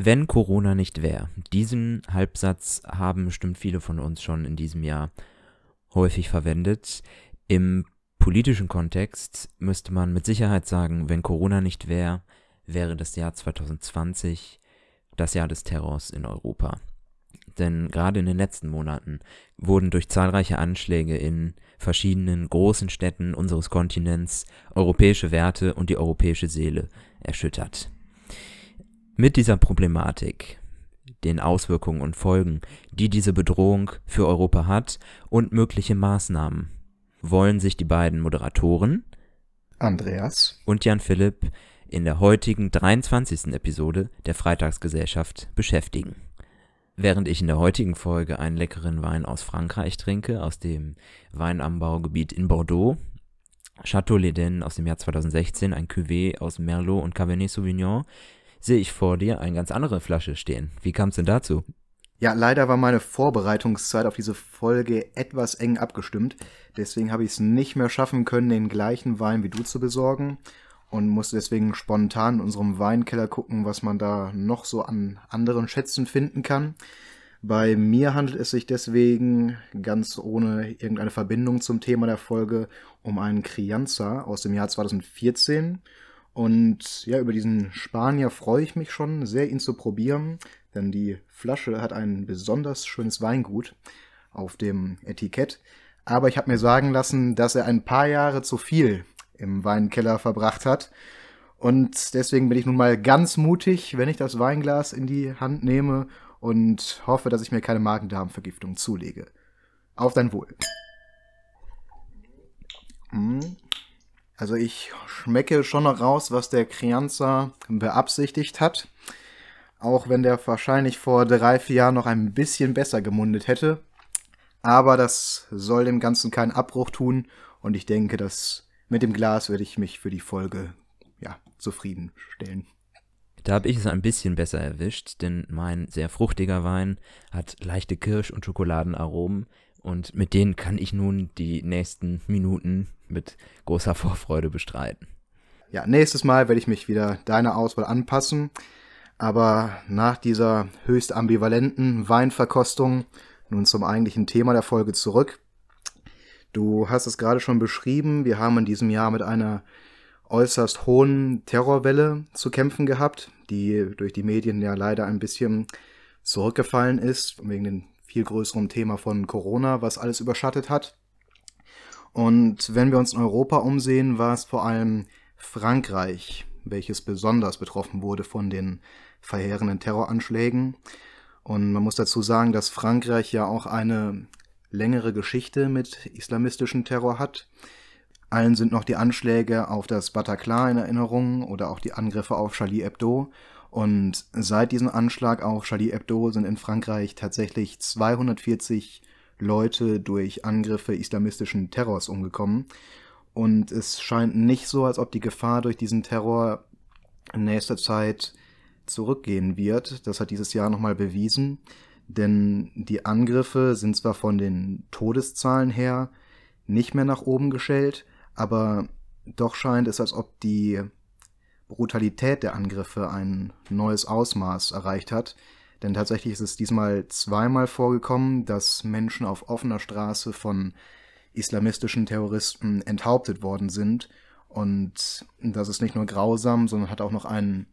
Wenn Corona nicht wäre. Diesen Halbsatz haben bestimmt viele von uns schon in diesem Jahr häufig verwendet. Im politischen Kontext müsste man mit Sicherheit sagen, wenn Corona nicht wäre, wäre das Jahr 2020 das Jahr des Terrors in Europa. Denn gerade in den letzten Monaten wurden durch zahlreiche Anschläge in verschiedenen großen Städten unseres Kontinents europäische Werte und die europäische Seele erschüttert. Mit dieser Problematik, den Auswirkungen und Folgen, die diese Bedrohung für Europa hat und mögliche Maßnahmen, wollen sich die beiden Moderatoren Andreas und Jan Philipp in der heutigen 23. Episode der Freitagsgesellschaft beschäftigen. Während ich in der heutigen Folge einen leckeren Wein aus Frankreich trinke, aus dem Weinanbaugebiet in Bordeaux, Chateau Leden aus dem Jahr 2016, ein Cuvée aus Merlot und Cabernet Sauvignon, sehe ich vor dir eine ganz andere Flasche stehen. Wie kam es denn dazu? Ja, leider war meine Vorbereitungszeit auf diese Folge etwas eng abgestimmt. Deswegen habe ich es nicht mehr schaffen können, den gleichen Wein wie du zu besorgen und musste deswegen spontan in unserem Weinkeller gucken, was man da noch so an anderen Schätzen finden kann. Bei mir handelt es sich deswegen ganz ohne irgendeine Verbindung zum Thema der Folge um einen Crianza aus dem Jahr 2014. Und ja, über diesen Spanier freue ich mich schon sehr, ihn zu probieren, denn die Flasche hat ein besonders schönes Weingut auf dem Etikett. Aber ich habe mir sagen lassen, dass er ein paar Jahre zu viel im Weinkeller verbracht hat. Und deswegen bin ich nun mal ganz mutig, wenn ich das Weinglas in die Hand nehme und hoffe, dass ich mir keine Magen-Darm-Vergiftung zulege. Auf dein Wohl. Hm. Also ich schmecke schon noch raus, was der Crianza beabsichtigt hat. Auch wenn der wahrscheinlich vor drei, vier Jahren noch ein bisschen besser gemundet hätte. Aber das soll dem Ganzen keinen Abbruch tun. Und ich denke, dass mit dem Glas werde ich mich für die Folge ja, zufriedenstellen. Da habe ich es ein bisschen besser erwischt, denn mein sehr fruchtiger Wein hat leichte Kirsch- und Schokoladenaromen und mit denen kann ich nun die nächsten Minuten mit großer Vorfreude bestreiten. Ja, nächstes Mal werde ich mich wieder deiner Auswahl anpassen, aber nach dieser höchst ambivalenten Weinverkostung nun zum eigentlichen Thema der Folge zurück. Du hast es gerade schon beschrieben, wir haben in diesem Jahr mit einer äußerst hohen Terrorwelle zu kämpfen gehabt, die durch die Medien ja leider ein bisschen zurückgefallen ist, wegen dem viel größeren Thema von Corona, was alles überschattet hat. Und wenn wir uns in Europa umsehen, war es vor allem Frankreich, welches besonders betroffen wurde von den verheerenden Terroranschlägen. Und man muss dazu sagen, dass Frankreich ja auch eine längere Geschichte mit islamistischem Terror hat. Allen sind noch die Anschläge auf das Bataclan in Erinnerung oder auch die Angriffe auf Charlie Hebdo. Und seit diesem Anschlag auf Charlie Hebdo sind in Frankreich tatsächlich 240 Leute durch Angriffe islamistischen Terrors umgekommen. Und es scheint nicht so, als ob die Gefahr durch diesen Terror in nächster Zeit zurückgehen wird. Das hat dieses Jahr nochmal bewiesen. Denn die Angriffe sind zwar von den Todeszahlen her nicht mehr nach oben gestellt, aber doch scheint es, als ob die Brutalität der Angriffe ein neues Ausmaß erreicht hat. Denn tatsächlich ist es diesmal zweimal vorgekommen, dass Menschen auf offener Straße von islamistischen Terroristen enthauptet worden sind. Und das ist nicht nur grausam, sondern hat auch noch einen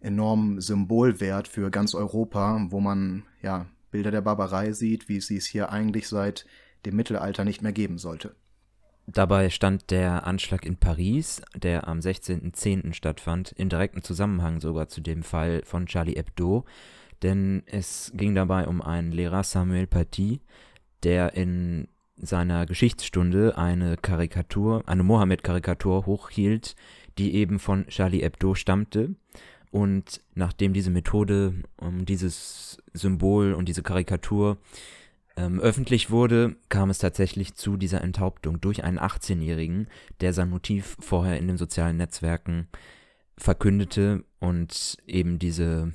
enormen Symbolwert für ganz Europa, wo man ja Bilder der Barbarei sieht, wie sie es hier eigentlich seit dem Mittelalter nicht mehr geben sollte. Dabei stand der Anschlag in Paris, der am 16.10. stattfand, in direktem Zusammenhang sogar zu dem Fall von Charlie Hebdo, denn es ging dabei um einen Lehrer Samuel Paty, der in seiner Geschichtsstunde eine Karikatur, eine Mohammed-Karikatur hochhielt, die eben von Charlie Hebdo stammte. Und nachdem diese Methode, um dieses Symbol und diese Karikatur ähm, öffentlich wurde, kam es tatsächlich zu dieser Enthauptung durch einen 18-Jährigen, der sein Motiv vorher in den sozialen Netzwerken verkündete und eben diese,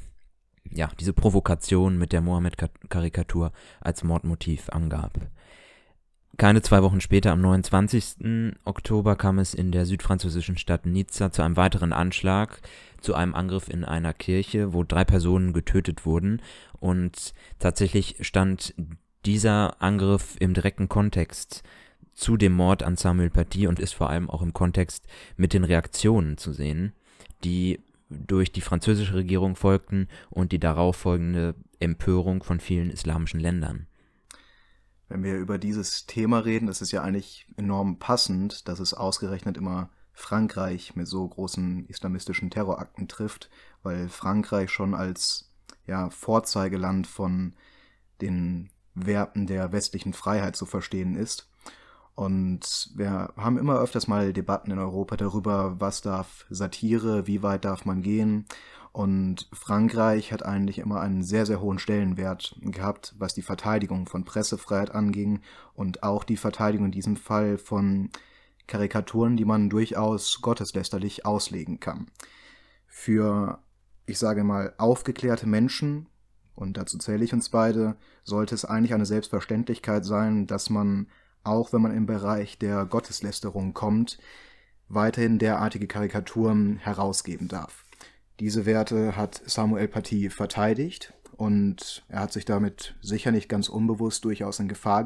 ja, diese Provokation mit der Mohammed-Karikatur als Mordmotiv angab. keine zwei Wochen später, am 29. Oktober, kam es in der südfranzösischen Stadt Nizza zu einem weiteren Anschlag, zu einem Angriff in einer Kirche, wo drei Personen getötet wurden. Und tatsächlich stand dieser Angriff im direkten Kontext zu dem Mord an Samuel Paty und ist vor allem auch im Kontext mit den Reaktionen zu sehen, die durch die französische Regierung folgten und die darauf folgende Empörung von vielen islamischen Ländern. Wenn wir über dieses Thema reden, ist es ja eigentlich enorm passend, dass es ausgerechnet immer Frankreich mit so großen islamistischen Terrorakten trifft, weil Frankreich schon als ja, Vorzeigeland von den Werten der westlichen Freiheit zu verstehen ist. Und wir haben immer öfters mal Debatten in Europa darüber, was darf Satire, wie weit darf man gehen. Und Frankreich hat eigentlich immer einen sehr, sehr hohen Stellenwert gehabt, was die Verteidigung von Pressefreiheit anging und auch die Verteidigung in diesem Fall von Karikaturen, die man durchaus gotteslästerlich auslegen kann. Für, ich sage mal, aufgeklärte Menschen, und dazu zähle ich uns beide, sollte es eigentlich eine Selbstverständlichkeit sein, dass man auch wenn man im Bereich der Gotteslästerung kommt, weiterhin derartige Karikaturen herausgeben darf. Diese Werte hat Samuel Paty verteidigt und er hat sich damit sicher nicht ganz unbewusst durchaus in Gefahr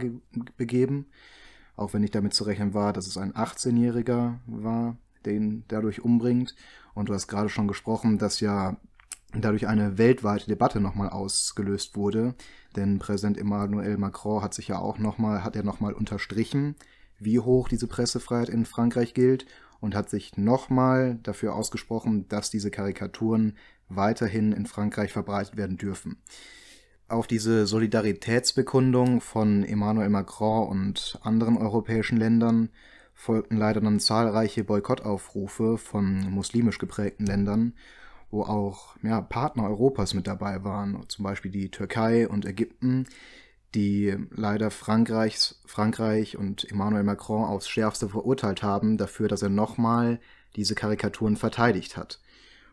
begeben, auch wenn nicht damit zu rechnen war, dass es ein 18-Jähriger war, den dadurch umbringt. Und du hast gerade schon gesprochen, dass ja dadurch eine weltweite Debatte nochmal ausgelöst wurde, denn Präsident Emmanuel Macron hat sich ja auch nochmal, hat er nochmal unterstrichen, wie hoch diese Pressefreiheit in Frankreich gilt und hat sich nochmal dafür ausgesprochen, dass diese Karikaturen weiterhin in Frankreich verbreitet werden dürfen. Auf diese Solidaritätsbekundung von Emmanuel Macron und anderen europäischen Ländern folgten leider dann zahlreiche Boykottaufrufe von muslimisch geprägten Ländern wo auch ja, Partner Europas mit dabei waren, zum Beispiel die Türkei und Ägypten, die leider Frankreichs, Frankreich und Emmanuel Macron aufs Schärfste verurteilt haben dafür, dass er nochmal diese Karikaturen verteidigt hat.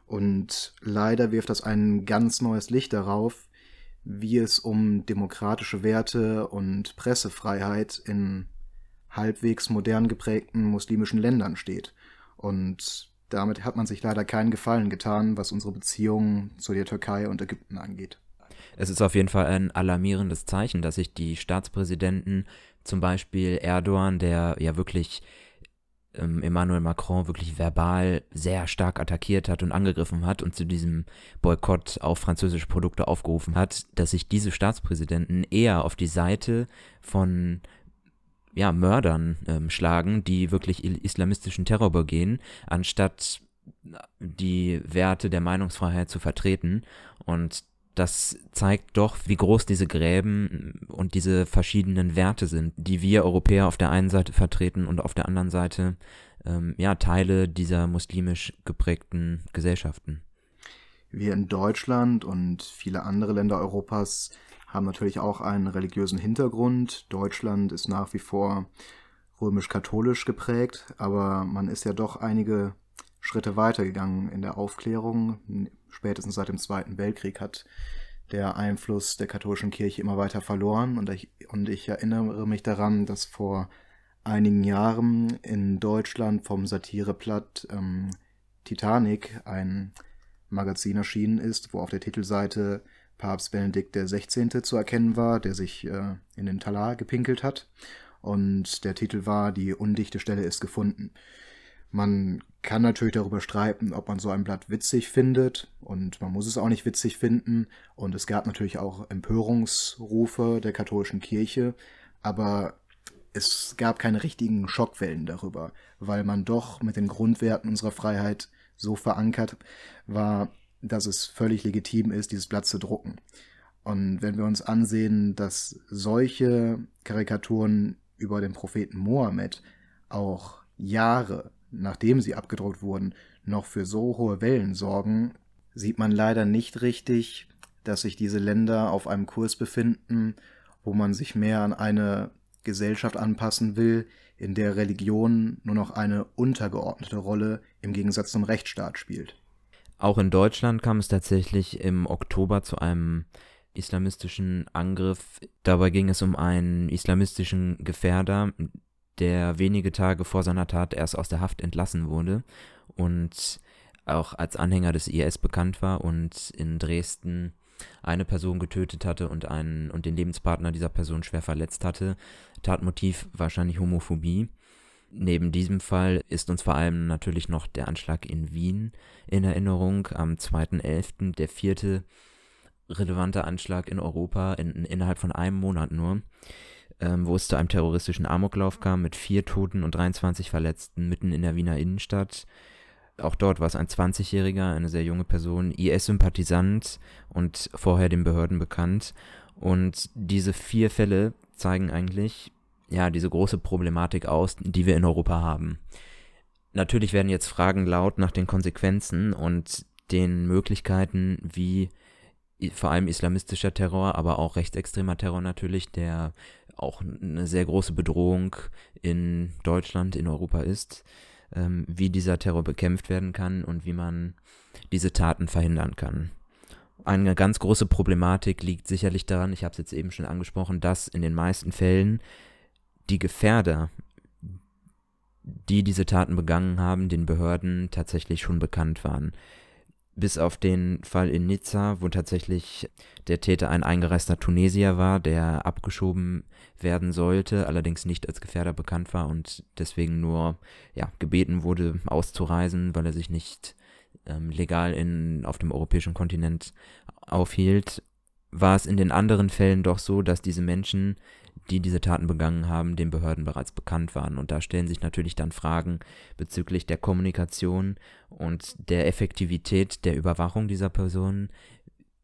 Und leider wirft das ein ganz neues Licht darauf, wie es um demokratische Werte und Pressefreiheit in halbwegs modern geprägten muslimischen Ländern steht. Und damit hat man sich leider keinen Gefallen getan, was unsere Beziehungen zu der Türkei und Ägypten angeht. Es ist auf jeden Fall ein alarmierendes Zeichen, dass sich die Staatspräsidenten, zum Beispiel Erdogan, der ja wirklich ähm, Emmanuel Macron wirklich verbal sehr stark attackiert hat und angegriffen hat und zu diesem Boykott auf französische Produkte aufgerufen hat, dass sich diese Staatspräsidenten eher auf die Seite von ja, Mördern ähm, schlagen, die wirklich islamistischen Terror begehen, anstatt die Werte der Meinungsfreiheit zu vertreten. Und das zeigt doch, wie groß diese Gräben und diese verschiedenen Werte sind, die wir Europäer auf der einen Seite vertreten und auf der anderen Seite ähm, ja Teile dieser muslimisch geprägten Gesellschaften. Wir in Deutschland und viele andere Länder Europas haben natürlich auch einen religiösen Hintergrund. Deutschland ist nach wie vor römisch-katholisch geprägt, aber man ist ja doch einige Schritte weitergegangen in der Aufklärung. Spätestens seit dem Zweiten Weltkrieg hat der Einfluss der katholischen Kirche immer weiter verloren und ich, und ich erinnere mich daran, dass vor einigen Jahren in Deutschland vom Satireblatt ähm, Titanic ein Magazin erschienen ist, wo auf der Titelseite Papst Benedikt XVI. zu erkennen war, der sich äh, in den Talar gepinkelt hat. Und der Titel war Die undichte Stelle ist gefunden. Man kann natürlich darüber streiten, ob man so ein Blatt witzig findet und man muss es auch nicht witzig finden. Und es gab natürlich auch Empörungsrufe der katholischen Kirche, aber es gab keine richtigen Schockwellen darüber, weil man doch mit den Grundwerten unserer Freiheit so verankert war, dass es völlig legitim ist, dieses Blatt zu drucken. Und wenn wir uns ansehen, dass solche Karikaturen über den Propheten Mohammed auch Jahre nachdem sie abgedruckt wurden, noch für so hohe Wellen sorgen, sieht man leider nicht richtig, dass sich diese Länder auf einem Kurs befinden, wo man sich mehr an eine Gesellschaft anpassen will, in der Religion nur noch eine untergeordnete Rolle im Gegensatz zum Rechtsstaat spielt. Auch in Deutschland kam es tatsächlich im Oktober zu einem islamistischen Angriff. Dabei ging es um einen islamistischen Gefährder, der wenige Tage vor seiner Tat erst aus der Haft entlassen wurde und auch als Anhänger des IS bekannt war und in Dresden eine Person getötet hatte und einen und den Lebenspartner dieser Person schwer verletzt hatte. Tatmotiv wahrscheinlich Homophobie. Neben diesem Fall ist uns vor allem natürlich noch der Anschlag in Wien in Erinnerung am 2.11., der vierte relevante Anschlag in Europa in, innerhalb von einem Monat nur, ähm, wo es zu einem terroristischen Amoklauf kam mit vier Toten und 23 Verletzten mitten in der Wiener Innenstadt. Auch dort war es ein 20-Jähriger, eine sehr junge Person, IS-Sympathisant und vorher den Behörden bekannt. Und diese vier Fälle zeigen eigentlich, ja, diese große Problematik aus, die wir in Europa haben. Natürlich werden jetzt Fragen laut nach den Konsequenzen und den Möglichkeiten, wie vor allem islamistischer Terror, aber auch rechtsextremer Terror natürlich, der auch eine sehr große Bedrohung in Deutschland, in Europa ist, ähm, wie dieser Terror bekämpft werden kann und wie man diese Taten verhindern kann. Eine ganz große Problematik liegt sicherlich daran, ich habe es jetzt eben schon angesprochen, dass in den meisten Fällen die Gefährder, die diese Taten begangen haben, den Behörden tatsächlich schon bekannt waren. Bis auf den Fall in Nizza, wo tatsächlich der Täter ein eingereister Tunesier war, der abgeschoben werden sollte, allerdings nicht als Gefährder bekannt war und deswegen nur ja, gebeten wurde, auszureisen, weil er sich nicht ähm, legal in, auf dem europäischen Kontinent aufhielt, war es in den anderen Fällen doch so, dass diese Menschen die diese Taten begangen haben, den Behörden bereits bekannt waren. Und da stellen sich natürlich dann Fragen bezüglich der Kommunikation und der Effektivität der Überwachung dieser Personen,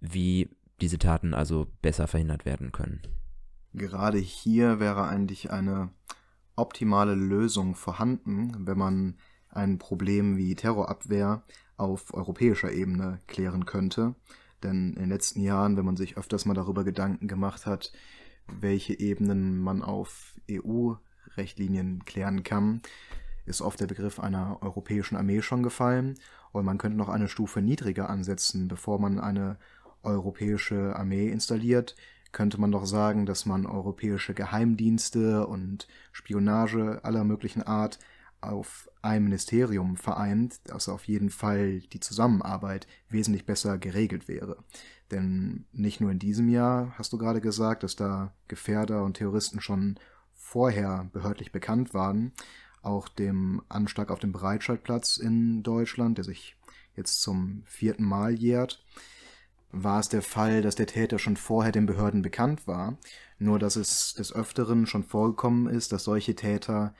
wie diese Taten also besser verhindert werden können. Gerade hier wäre eigentlich eine optimale Lösung vorhanden, wenn man ein Problem wie Terrorabwehr auf europäischer Ebene klären könnte. Denn in den letzten Jahren, wenn man sich öfters mal darüber Gedanken gemacht hat, welche Ebenen man auf EU-Rechtlinien klären kann, ist oft der Begriff einer europäischen Armee schon gefallen. Und man könnte noch eine Stufe niedriger ansetzen, bevor man eine europäische Armee installiert, könnte man doch sagen, dass man europäische Geheimdienste und Spionage aller möglichen Art auf ein Ministerium vereint, dass auf jeden Fall die Zusammenarbeit wesentlich besser geregelt wäre. Denn nicht nur in diesem Jahr hast du gerade gesagt, dass da Gefährder und Terroristen schon vorher behördlich bekannt waren. Auch dem Anschlag auf dem Breitscheidplatz in Deutschland, der sich jetzt zum vierten Mal jährt, war es der Fall, dass der Täter schon vorher den Behörden bekannt war, nur dass es des Öfteren schon vorgekommen ist, dass solche Täter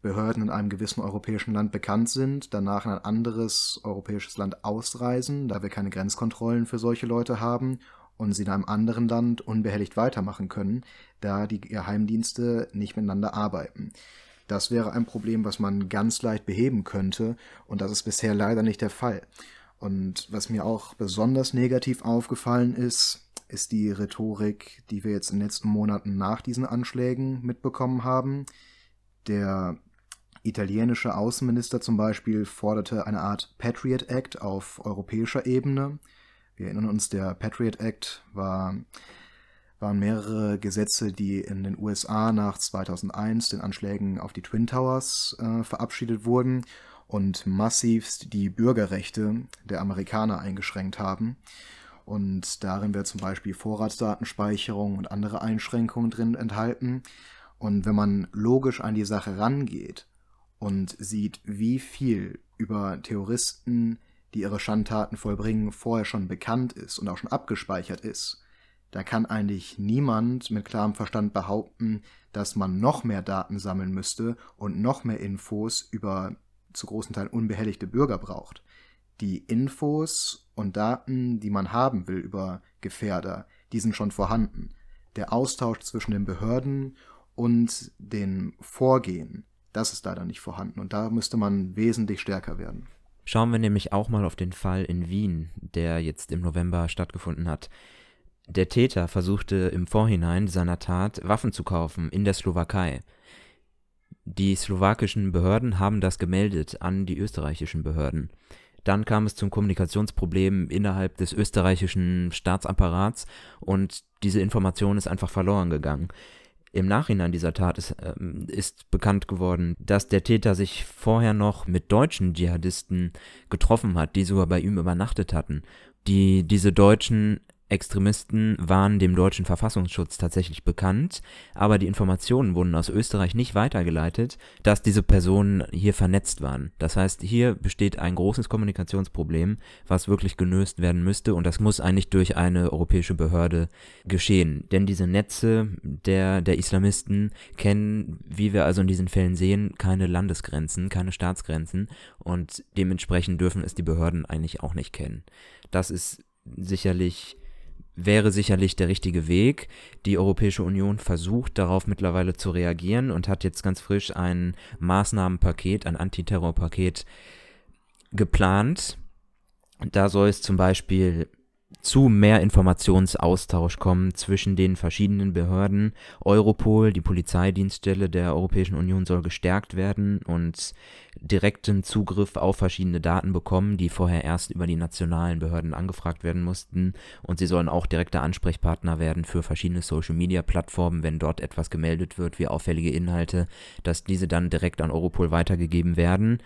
Behörden in einem gewissen europäischen Land bekannt sind, danach in ein anderes europäisches Land ausreisen, da wir keine Grenzkontrollen für solche Leute haben und sie in einem anderen Land unbehelligt weitermachen können, da die Geheimdienste nicht miteinander arbeiten. Das wäre ein Problem, was man ganz leicht beheben könnte, und das ist bisher leider nicht der Fall. Und was mir auch besonders negativ aufgefallen ist, ist die Rhetorik, die wir jetzt in den letzten Monaten nach diesen Anschlägen mitbekommen haben. Der italienische Außenminister zum Beispiel forderte eine Art Patriot Act auf europäischer Ebene. Wir erinnern uns, der Patriot Act war, waren mehrere Gesetze, die in den USA nach 2001 den Anschlägen auf die Twin Towers äh, verabschiedet wurden und massivst die Bürgerrechte der Amerikaner eingeschränkt haben. Und darin wird zum Beispiel Vorratsdatenspeicherung und andere Einschränkungen drin enthalten. Und wenn man logisch an die Sache rangeht und sieht, wie viel über Terroristen, die ihre Schandtaten vollbringen, vorher schon bekannt ist und auch schon abgespeichert ist, da kann eigentlich niemand mit klarem Verstand behaupten, dass man noch mehr Daten sammeln müsste und noch mehr Infos über zu großen Teilen unbehelligte Bürger braucht. Die Infos und Daten, die man haben will über Gefährder, die sind schon vorhanden. Der Austausch zwischen den Behörden und den Vorgehen das ist leider nicht vorhanden und da müsste man wesentlich stärker werden. Schauen wir nämlich auch mal auf den Fall in Wien, der jetzt im November stattgefunden hat. Der Täter versuchte im Vorhinein seiner Tat Waffen zu kaufen in der Slowakei. Die slowakischen Behörden haben das gemeldet an die österreichischen Behörden. Dann kam es zum Kommunikationsproblem innerhalb des österreichischen Staatsapparats und diese Information ist einfach verloren gegangen. Im Nachhinein dieser Tat ist, äh, ist, bekannt geworden, dass der Täter sich vorher noch mit deutschen Dschihadisten getroffen hat, die sogar bei ihm übernachtet hatten. Die, diese Deutschen Extremisten waren dem deutschen Verfassungsschutz tatsächlich bekannt, aber die Informationen wurden aus Österreich nicht weitergeleitet, dass diese Personen hier vernetzt waren. Das heißt, hier besteht ein großes Kommunikationsproblem, was wirklich gelöst werden müsste und das muss eigentlich durch eine europäische Behörde geschehen. Denn diese Netze der, der Islamisten kennen, wie wir also in diesen Fällen sehen, keine Landesgrenzen, keine Staatsgrenzen und dementsprechend dürfen es die Behörden eigentlich auch nicht kennen. Das ist sicherlich wäre sicherlich der richtige Weg. Die Europäische Union versucht darauf mittlerweile zu reagieren und hat jetzt ganz frisch ein Maßnahmenpaket, ein Antiterrorpaket geplant. Da soll es zum Beispiel zu mehr Informationsaustausch kommen zwischen den verschiedenen Behörden. Europol, die Polizeidienststelle der Europäischen Union, soll gestärkt werden und direkten Zugriff auf verschiedene Daten bekommen, die vorher erst über die nationalen Behörden angefragt werden mussten. Und sie sollen auch direkter Ansprechpartner werden für verschiedene Social-Media-Plattformen, wenn dort etwas gemeldet wird, wie auffällige Inhalte, dass diese dann direkt an Europol weitergegeben werden.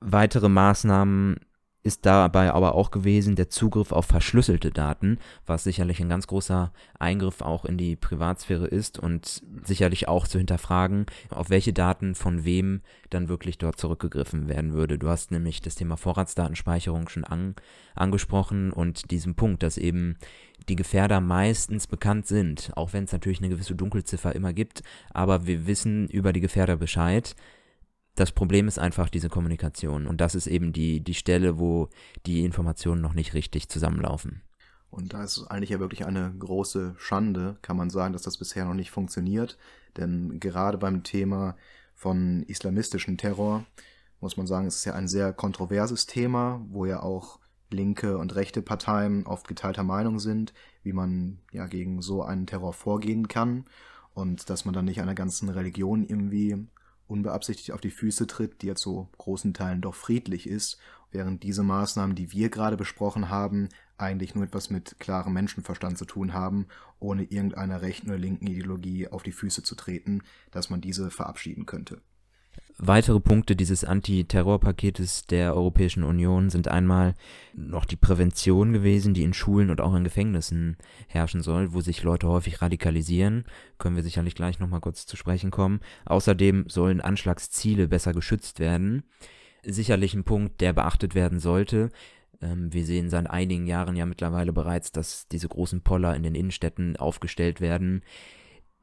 Weitere Maßnahmen ist dabei aber auch gewesen der Zugriff auf verschlüsselte Daten, was sicherlich ein ganz großer Eingriff auch in die Privatsphäre ist und sicherlich auch zu hinterfragen, auf welche Daten von wem dann wirklich dort zurückgegriffen werden würde. Du hast nämlich das Thema Vorratsdatenspeicherung schon an, angesprochen und diesen Punkt, dass eben die Gefährder meistens bekannt sind, auch wenn es natürlich eine gewisse Dunkelziffer immer gibt, aber wir wissen über die Gefährder Bescheid das Problem ist einfach diese Kommunikation. Und das ist eben die, die Stelle, wo die Informationen noch nicht richtig zusammenlaufen. Und da ist eigentlich ja wirklich eine große Schande, kann man sagen, dass das bisher noch nicht funktioniert. Denn gerade beim Thema von islamistischem Terror muss man sagen, es ist ja ein sehr kontroverses Thema, wo ja auch linke und rechte Parteien oft geteilter Meinung sind, wie man ja gegen so einen Terror vorgehen kann und dass man dann nicht einer ganzen Religion irgendwie unbeabsichtigt auf die Füße tritt, die ja zu großen Teilen doch friedlich ist, während diese Maßnahmen, die wir gerade besprochen haben, eigentlich nur etwas mit klarem Menschenverstand zu tun haben, ohne irgendeiner rechten oder linken Ideologie auf die Füße zu treten, dass man diese verabschieden könnte. Weitere Punkte dieses Antiterrorpaketes der Europäischen Union sind einmal noch die Prävention gewesen, die in Schulen und auch in Gefängnissen herrschen soll, wo sich Leute häufig radikalisieren. Können wir sicherlich gleich nochmal kurz zu sprechen kommen. Außerdem sollen Anschlagsziele besser geschützt werden. Sicherlich ein Punkt, der beachtet werden sollte. Ähm, wir sehen seit einigen Jahren ja mittlerweile bereits, dass diese großen Poller in den Innenstädten aufgestellt werden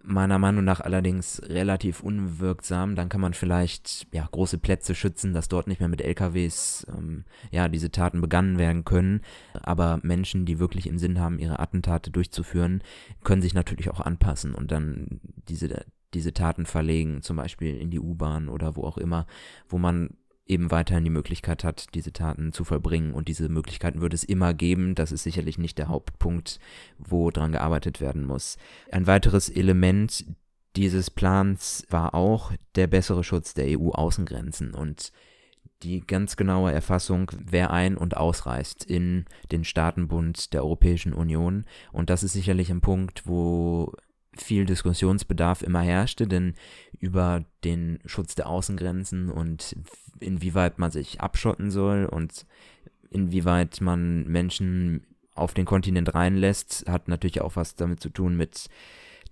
meiner Meinung nach allerdings relativ unwirksam. Dann kann man vielleicht ja, große Plätze schützen, dass dort nicht mehr mit LKWs ähm, ja, diese Taten begangen werden können. Aber Menschen, die wirklich im Sinn haben, ihre Attentate durchzuführen, können sich natürlich auch anpassen und dann diese, diese Taten verlegen, zum Beispiel in die U-Bahn oder wo auch immer, wo man eben weiterhin die Möglichkeit hat, diese Taten zu vollbringen. Und diese Möglichkeiten würde es immer geben. Das ist sicherlich nicht der Hauptpunkt, wo dran gearbeitet werden muss. Ein weiteres Element dieses Plans war auch der bessere Schutz der EU-Außengrenzen und die ganz genaue Erfassung, wer ein- und ausreist in den Staatenbund der Europäischen Union. Und das ist sicherlich ein Punkt, wo viel Diskussionsbedarf immer herrschte, denn über den Schutz der Außengrenzen und inwieweit man sich abschotten soll und inwieweit man Menschen auf den Kontinent reinlässt, hat natürlich auch was damit zu tun mit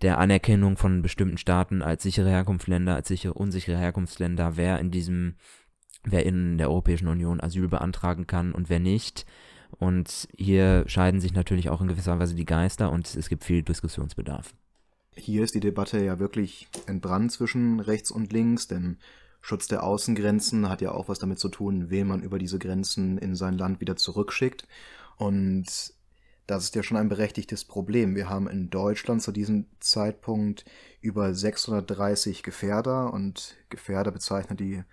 der Anerkennung von bestimmten Staaten als sichere Herkunftsländer, als sichere, unsichere Herkunftsländer, wer in diesem, wer in der Europäischen Union Asyl beantragen kann und wer nicht. Und hier scheiden sich natürlich auch in gewisser Weise die Geister und es gibt viel Diskussionsbedarf. Hier ist die Debatte ja wirklich entbrannt zwischen rechts und links, denn Schutz der Außengrenzen hat ja auch was damit zu tun, wen man über diese Grenzen in sein Land wieder zurückschickt. Und das ist ja schon ein berechtigtes Problem. Wir haben in Deutschland zu diesem Zeitpunkt über 630 Gefährder und Gefährder bezeichnet die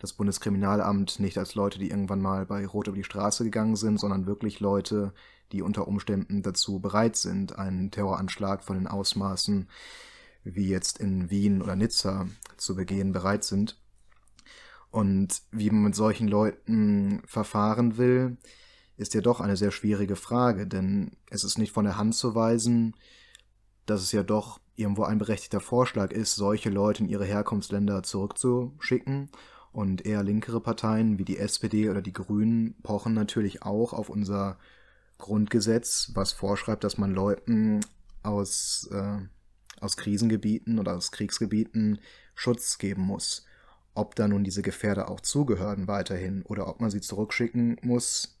das Bundeskriminalamt nicht als Leute, die irgendwann mal bei Rot über die Straße gegangen sind, sondern wirklich Leute, die unter Umständen dazu bereit sind, einen Terroranschlag von den Ausmaßen wie jetzt in Wien oder Nizza zu begehen, bereit sind. Und wie man mit solchen Leuten verfahren will, ist ja doch eine sehr schwierige Frage, denn es ist nicht von der Hand zu weisen, dass es ja doch irgendwo ein berechtigter Vorschlag ist, solche Leute in ihre Herkunftsländer zurückzuschicken. Und eher linkere Parteien wie die SPD oder die Grünen pochen natürlich auch auf unser Grundgesetz, was vorschreibt, dass man Leuten aus, äh, aus Krisengebieten oder aus Kriegsgebieten Schutz geben muss. Ob da nun diese Gefährder auch zugehören weiterhin oder ob man sie zurückschicken muss,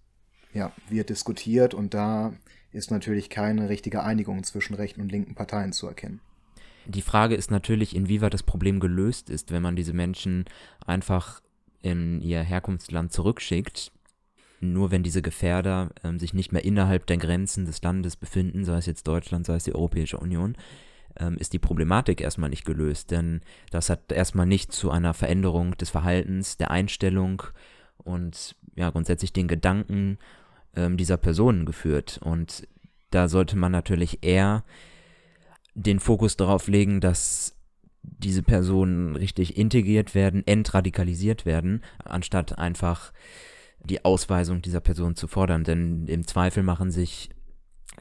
ja, wird diskutiert und da ist natürlich keine richtige Einigung zwischen rechten und linken Parteien zu erkennen. Die Frage ist natürlich, inwieweit das Problem gelöst ist, wenn man diese Menschen einfach in ihr Herkunftsland zurückschickt. Nur wenn diese Gefährder ähm, sich nicht mehr innerhalb der Grenzen des Landes befinden, sei es jetzt Deutschland, sei es die Europäische Union, ähm, ist die Problematik erstmal nicht gelöst. Denn das hat erstmal nicht zu einer Veränderung des Verhaltens, der Einstellung und ja grundsätzlich den Gedanken ähm, dieser Personen geführt. Und da sollte man natürlich eher den Fokus darauf legen, dass diese Personen richtig integriert werden, entradikalisiert werden, anstatt einfach die Ausweisung dieser Person zu fordern. Denn im Zweifel machen sich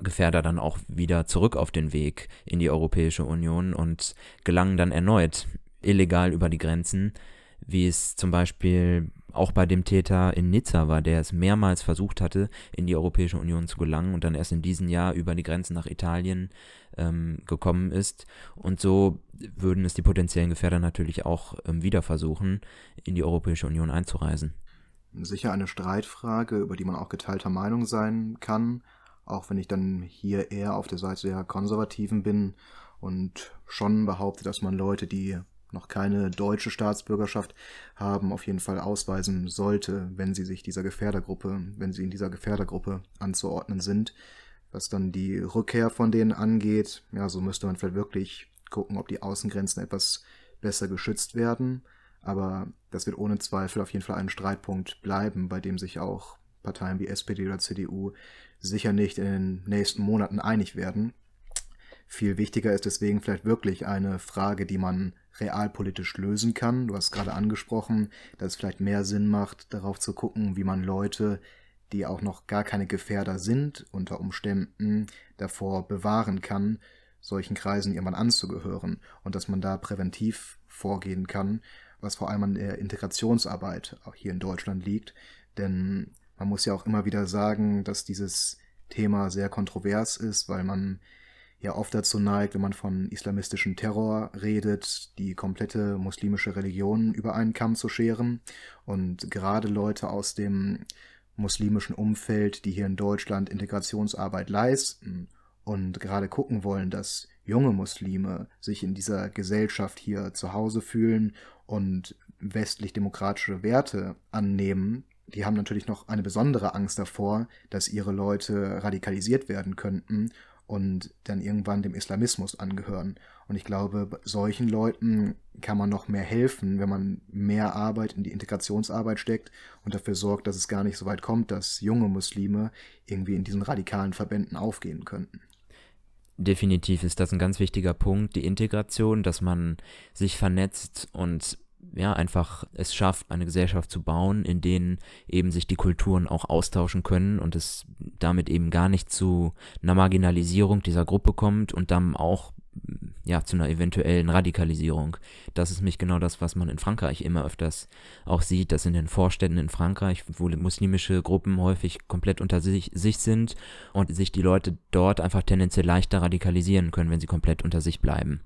Gefährder dann auch wieder zurück auf den Weg in die Europäische Union und gelangen dann erneut illegal über die Grenzen, wie es zum Beispiel auch bei dem Täter in Nizza war, der es mehrmals versucht hatte, in die Europäische Union zu gelangen und dann erst in diesem Jahr über die Grenzen nach Italien ähm, gekommen ist. Und so würden es die potenziellen Gefährder natürlich auch ähm, wieder versuchen, in die Europäische Union einzureisen. Sicher eine Streitfrage, über die man auch geteilter Meinung sein kann, auch wenn ich dann hier eher auf der Seite der Konservativen bin und schon behaupte, dass man Leute, die noch keine deutsche Staatsbürgerschaft haben, auf jeden Fall ausweisen sollte, wenn sie sich dieser Gefährdergruppe, wenn sie in dieser Gefährdergruppe anzuordnen sind. Was dann die Rückkehr von denen angeht, ja, so müsste man vielleicht wirklich gucken, ob die Außengrenzen etwas besser geschützt werden. Aber das wird ohne Zweifel auf jeden Fall ein Streitpunkt bleiben, bei dem sich auch Parteien wie SPD oder CDU sicher nicht in den nächsten Monaten einig werden. Viel wichtiger ist deswegen vielleicht wirklich eine Frage, die man realpolitisch lösen kann. Du hast gerade angesprochen, dass es vielleicht mehr Sinn macht, darauf zu gucken, wie man Leute, die auch noch gar keine Gefährder sind, unter Umständen davor bewahren kann, solchen Kreisen irgendwann anzugehören und dass man da präventiv vorgehen kann, was vor allem an der Integrationsarbeit auch hier in Deutschland liegt. Denn man muss ja auch immer wieder sagen, dass dieses Thema sehr kontrovers ist, weil man ja oft dazu neigt, wenn man von islamistischem Terror redet, die komplette muslimische Religion über einen Kamm zu scheren. Und gerade Leute aus dem muslimischen Umfeld, die hier in Deutschland Integrationsarbeit leisten und gerade gucken wollen, dass junge Muslime sich in dieser Gesellschaft hier zu Hause fühlen und westlich-demokratische Werte annehmen, die haben natürlich noch eine besondere Angst davor, dass ihre Leute radikalisiert werden könnten und dann irgendwann dem Islamismus angehören. Und ich glaube, solchen Leuten kann man noch mehr helfen, wenn man mehr Arbeit in die Integrationsarbeit steckt und dafür sorgt, dass es gar nicht so weit kommt, dass junge Muslime irgendwie in diesen radikalen Verbänden aufgehen könnten. Definitiv ist das ein ganz wichtiger Punkt, die Integration, dass man sich vernetzt und ja, einfach es schafft, eine Gesellschaft zu bauen, in denen eben sich die Kulturen auch austauschen können und es damit eben gar nicht zu einer Marginalisierung dieser Gruppe kommt und dann auch ja, zu einer eventuellen Radikalisierung. Das ist nämlich genau das, was man in Frankreich immer öfters auch sieht, dass in den Vorstädten in Frankreich, wo muslimische Gruppen häufig komplett unter sich, sich sind und sich die Leute dort einfach tendenziell leichter radikalisieren können, wenn sie komplett unter sich bleiben.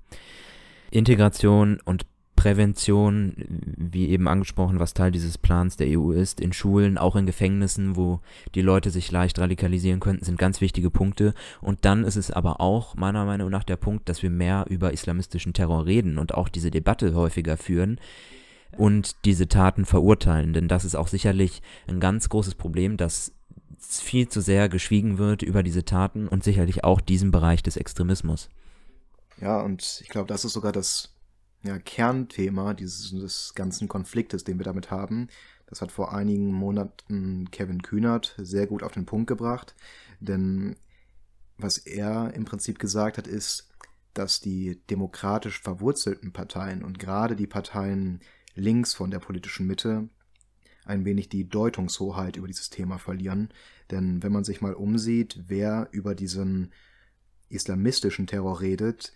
Integration und Prävention, wie eben angesprochen, was Teil dieses Plans der EU ist, in Schulen, auch in Gefängnissen, wo die Leute sich leicht radikalisieren könnten, sind ganz wichtige Punkte. Und dann ist es aber auch meiner Meinung nach der Punkt, dass wir mehr über islamistischen Terror reden und auch diese Debatte häufiger führen und diese Taten verurteilen. Denn das ist auch sicherlich ein ganz großes Problem, dass viel zu sehr geschwiegen wird über diese Taten und sicherlich auch diesen Bereich des Extremismus. Ja, und ich glaube, das ist sogar das ja, Kernthema dieses, des ganzen Konfliktes, den wir damit haben. Das hat vor einigen Monaten Kevin Kühnert sehr gut auf den Punkt gebracht. Denn was er im Prinzip gesagt hat, ist, dass die demokratisch verwurzelten Parteien und gerade die Parteien links von der politischen Mitte ein wenig die Deutungshoheit über dieses Thema verlieren. Denn wenn man sich mal umsieht, wer über diesen islamistischen Terror redet,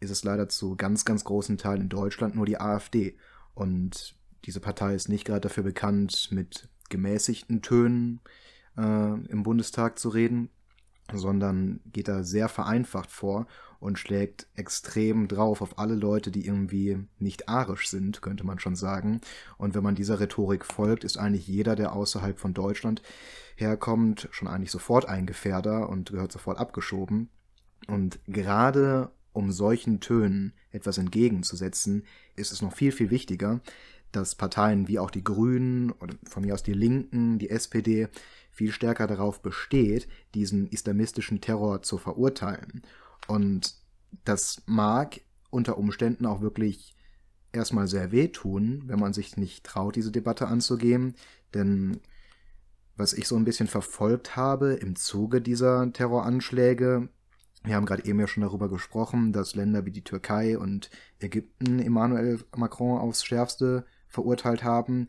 ist es leider zu ganz, ganz großen Teilen in Deutschland nur die AfD. Und diese Partei ist nicht gerade dafür bekannt, mit gemäßigten Tönen äh, im Bundestag zu reden, sondern geht da sehr vereinfacht vor und schlägt extrem drauf auf alle Leute, die irgendwie nicht arisch sind, könnte man schon sagen. Und wenn man dieser Rhetorik folgt, ist eigentlich jeder, der außerhalb von Deutschland herkommt, schon eigentlich sofort ein Gefährder und gehört sofort abgeschoben. Und gerade um solchen Tönen etwas entgegenzusetzen, ist es noch viel, viel wichtiger, dass Parteien wie auch die Grünen oder von mir aus die Linken, die SPD viel stärker darauf besteht, diesen islamistischen Terror zu verurteilen. Und das mag unter Umständen auch wirklich erstmal sehr wehtun, wenn man sich nicht traut, diese Debatte anzugehen. Denn was ich so ein bisschen verfolgt habe im Zuge dieser Terroranschläge, wir haben gerade eben ja schon darüber gesprochen, dass Länder wie die Türkei und Ägypten Emmanuel Macron aufs Schärfste verurteilt haben.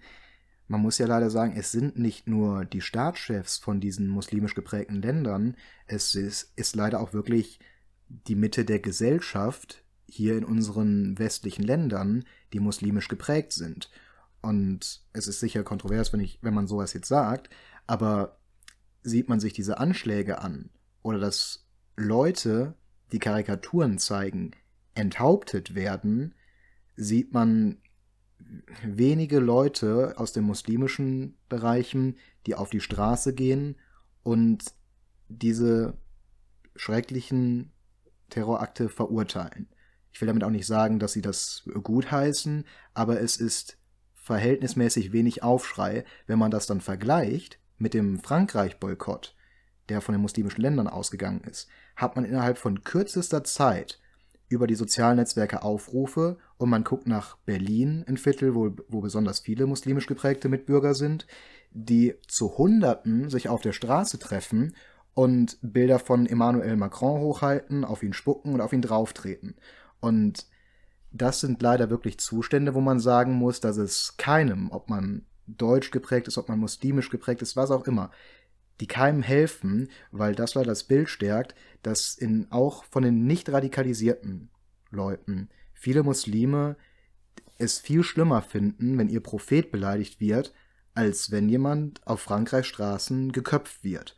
Man muss ja leider sagen, es sind nicht nur die Staatschefs von diesen muslimisch geprägten Ländern, es ist, ist leider auch wirklich die Mitte der Gesellschaft hier in unseren westlichen Ländern, die muslimisch geprägt sind. Und es ist sicher kontrovers, wenn, ich, wenn man sowas jetzt sagt, aber sieht man sich diese Anschläge an oder dass Leute, die Karikaturen zeigen, enthauptet werden, sieht man wenige Leute aus den muslimischen Bereichen, die auf die Straße gehen und diese schrecklichen Terrorakte verurteilen. Ich will damit auch nicht sagen, dass sie das gutheißen, aber es ist verhältnismäßig wenig Aufschrei, wenn man das dann vergleicht mit dem Frankreich-Boykott, der von den muslimischen Ländern ausgegangen ist, hat man innerhalb von kürzester Zeit über die sozialen Netzwerke Aufrufe und man guckt nach Berlin, ein Viertel, wo, wo besonders viele muslimisch geprägte Mitbürger sind, die zu Hunderten sich auf der Straße treffen und Bilder von Emmanuel Macron hochhalten, auf ihn spucken und auf ihn drauftreten. Und das sind leider wirklich Zustände, wo man sagen muss, dass es keinem, ob man deutsch geprägt ist, ob man muslimisch geprägt ist, was auch immer, die keinem helfen, weil das leider das Bild stärkt, dass in auch von den nicht radikalisierten Leuten viele Muslime es viel schlimmer finden, wenn ihr Prophet beleidigt wird, als wenn jemand auf Frankreichs Straßen geköpft wird.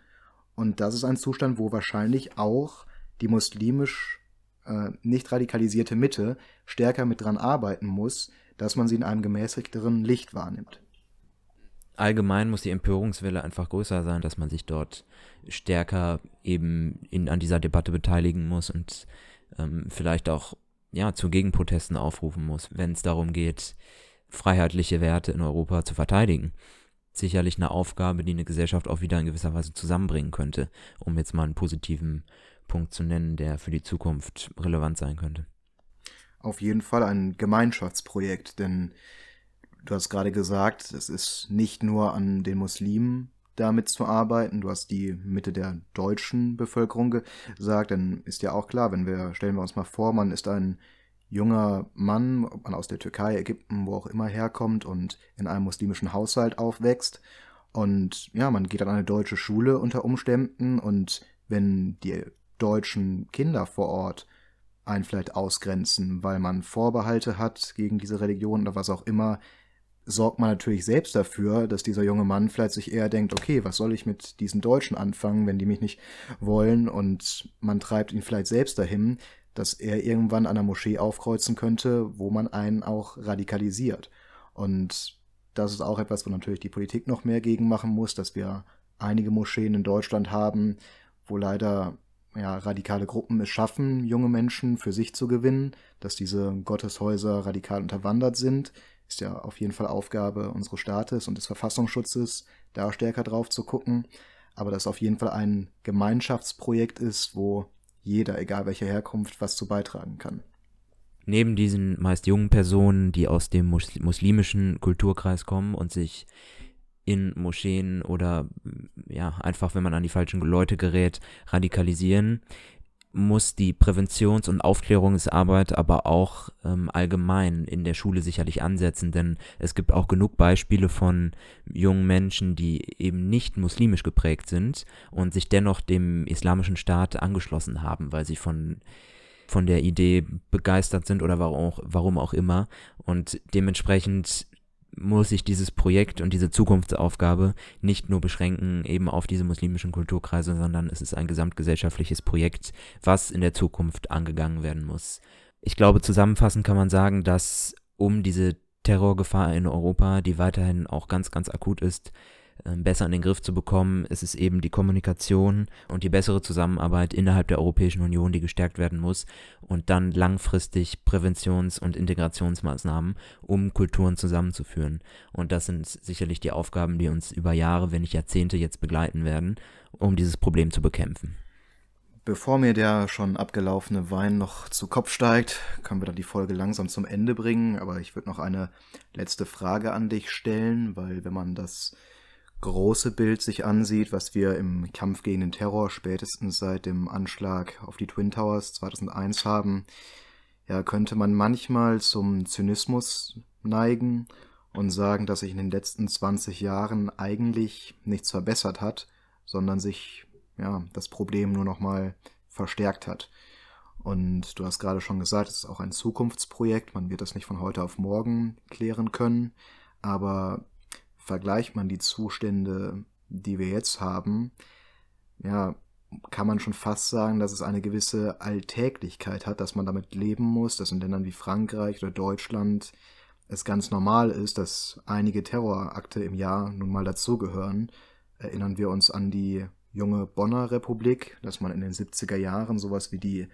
Und das ist ein Zustand, wo wahrscheinlich auch die muslimisch äh, nicht radikalisierte Mitte stärker mit dran arbeiten muss, dass man sie in einem gemäßigteren Licht wahrnimmt allgemein muss die Empörungswelle einfach größer sein, dass man sich dort stärker eben in, an dieser Debatte beteiligen muss und ähm, vielleicht auch ja, zu Gegenprotesten aufrufen muss, wenn es darum geht, freiheitliche Werte in Europa zu verteidigen. Sicherlich eine Aufgabe, die eine Gesellschaft auch wieder in gewisser Weise zusammenbringen könnte, um jetzt mal einen positiven Punkt zu nennen, der für die Zukunft relevant sein könnte. Auf jeden Fall ein Gemeinschaftsprojekt, denn du hast gerade gesagt, es ist nicht nur an den Muslimen damit zu arbeiten. Du hast die Mitte der deutschen Bevölkerung gesagt, dann ist ja auch klar, wenn wir, stellen wir uns mal vor, man ist ein junger Mann, ob man aus der Türkei, Ägypten, wo auch immer herkommt und in einem muslimischen Haushalt aufwächst. Und ja, man geht an eine deutsche Schule unter Umständen und wenn die deutschen Kinder vor Ort einen vielleicht ausgrenzen, weil man Vorbehalte hat gegen diese Religion oder was auch immer, sorgt man natürlich selbst dafür, dass dieser junge Mann vielleicht sich eher denkt, okay, was soll ich mit diesen Deutschen anfangen, wenn die mich nicht wollen? Und man treibt ihn vielleicht selbst dahin, dass er irgendwann an der Moschee aufkreuzen könnte, wo man einen auch radikalisiert. Und das ist auch etwas, wo natürlich die Politik noch mehr gegen machen muss, dass wir einige Moscheen in Deutschland haben, wo leider ja, radikale Gruppen es schaffen, junge Menschen für sich zu gewinnen, dass diese Gotteshäuser radikal unterwandert sind, ist ja auf jeden Fall Aufgabe unseres Staates und des Verfassungsschutzes, da stärker drauf zu gucken. Aber dass auf jeden Fall ein Gemeinschaftsprojekt ist, wo jeder, egal welcher Herkunft, was zu beitragen kann. Neben diesen meist jungen Personen, die aus dem muslimischen Kulturkreis kommen und sich in Moscheen oder ja, einfach wenn man an die falschen Leute gerät, radikalisieren, muss die Präventions- und Aufklärungsarbeit aber auch ähm, allgemein in der Schule sicherlich ansetzen, denn es gibt auch genug Beispiele von jungen Menschen, die eben nicht muslimisch geprägt sind und sich dennoch dem islamischen Staat angeschlossen haben, weil sie von von der Idee begeistert sind oder warum auch, warum auch immer. Und dementsprechend muss sich dieses Projekt und diese Zukunftsaufgabe nicht nur beschränken eben auf diese muslimischen Kulturkreise, sondern es ist ein gesamtgesellschaftliches Projekt, was in der Zukunft angegangen werden muss. Ich glaube, zusammenfassend kann man sagen, dass um diese Terrorgefahr in Europa, die weiterhin auch ganz, ganz akut ist, besser in den Griff zu bekommen, ist es eben die Kommunikation und die bessere Zusammenarbeit innerhalb der Europäischen Union, die gestärkt werden muss und dann langfristig Präventions- und Integrationsmaßnahmen, um Kulturen zusammenzuführen. Und das sind sicherlich die Aufgaben, die uns über Jahre, wenn nicht Jahrzehnte jetzt begleiten werden, um dieses Problem zu bekämpfen. Bevor mir der schon abgelaufene Wein noch zu Kopf steigt, können wir dann die Folge langsam zum Ende bringen. Aber ich würde noch eine letzte Frage an dich stellen, weil wenn man das große Bild sich ansieht, was wir im Kampf gegen den Terror spätestens seit dem Anschlag auf die Twin Towers 2001 haben, ja, könnte man manchmal zum Zynismus neigen und sagen, dass sich in den letzten 20 Jahren eigentlich nichts verbessert hat, sondern sich ja, das Problem nur noch mal verstärkt hat. Und du hast gerade schon gesagt, es ist auch ein Zukunftsprojekt, man wird das nicht von heute auf morgen klären können, aber vergleicht man die Zustände, die wir jetzt haben, ja, kann man schon fast sagen, dass es eine gewisse Alltäglichkeit hat, dass man damit leben muss, dass in Ländern wie Frankreich oder Deutschland es ganz normal ist, dass einige Terrorakte im Jahr nun mal dazugehören. Erinnern wir uns an die junge Bonner Republik, dass man in den 70er Jahren sowas wie die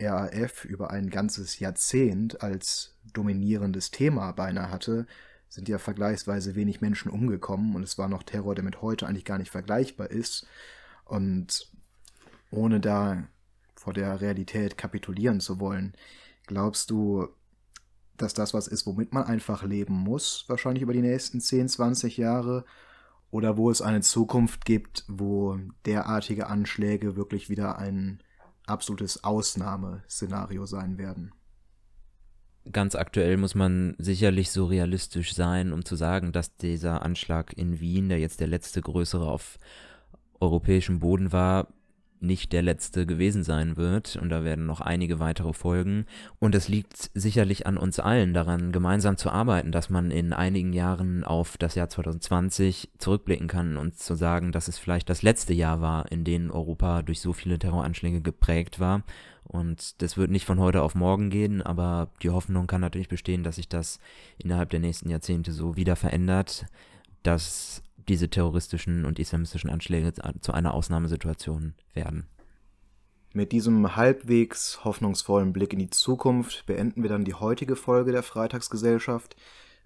RAF über ein ganzes Jahrzehnt als dominierendes Thema beinahe hatte, sind ja vergleichsweise wenig Menschen umgekommen und es war noch Terror, der mit heute eigentlich gar nicht vergleichbar ist. Und ohne da vor der Realität kapitulieren zu wollen, glaubst du, dass das was ist, womit man einfach leben muss, wahrscheinlich über die nächsten 10, 20 Jahre? Oder wo es eine Zukunft gibt, wo derartige Anschläge wirklich wieder ein absolutes Ausnahmeszenario sein werden? Ganz aktuell muss man sicherlich so realistisch sein, um zu sagen, dass dieser Anschlag in Wien, der jetzt der letzte größere auf europäischem Boden war, nicht der letzte gewesen sein wird und da werden noch einige weitere folgen. Und es liegt sicherlich an uns allen daran, gemeinsam zu arbeiten, dass man in einigen Jahren auf das Jahr 2020 zurückblicken kann und zu sagen, dass es vielleicht das letzte Jahr war, in dem Europa durch so viele Terroranschläge geprägt war. Und das wird nicht von heute auf morgen gehen, aber die Hoffnung kann natürlich bestehen, dass sich das innerhalb der nächsten Jahrzehnte so wieder verändert, dass diese terroristischen und islamistischen Anschläge zu einer Ausnahmesituation werden. Mit diesem halbwegs hoffnungsvollen Blick in die Zukunft beenden wir dann die heutige Folge der Freitagsgesellschaft.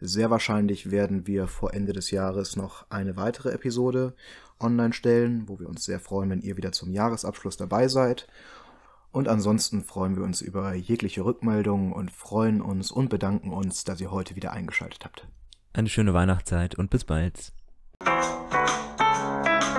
Sehr wahrscheinlich werden wir vor Ende des Jahres noch eine weitere Episode online stellen, wo wir uns sehr freuen, wenn ihr wieder zum Jahresabschluss dabei seid. Und ansonsten freuen wir uns über jegliche Rückmeldungen und freuen uns und bedanken uns, dass ihr heute wieder eingeschaltet habt. Eine schöne Weihnachtszeit und bis bald. Música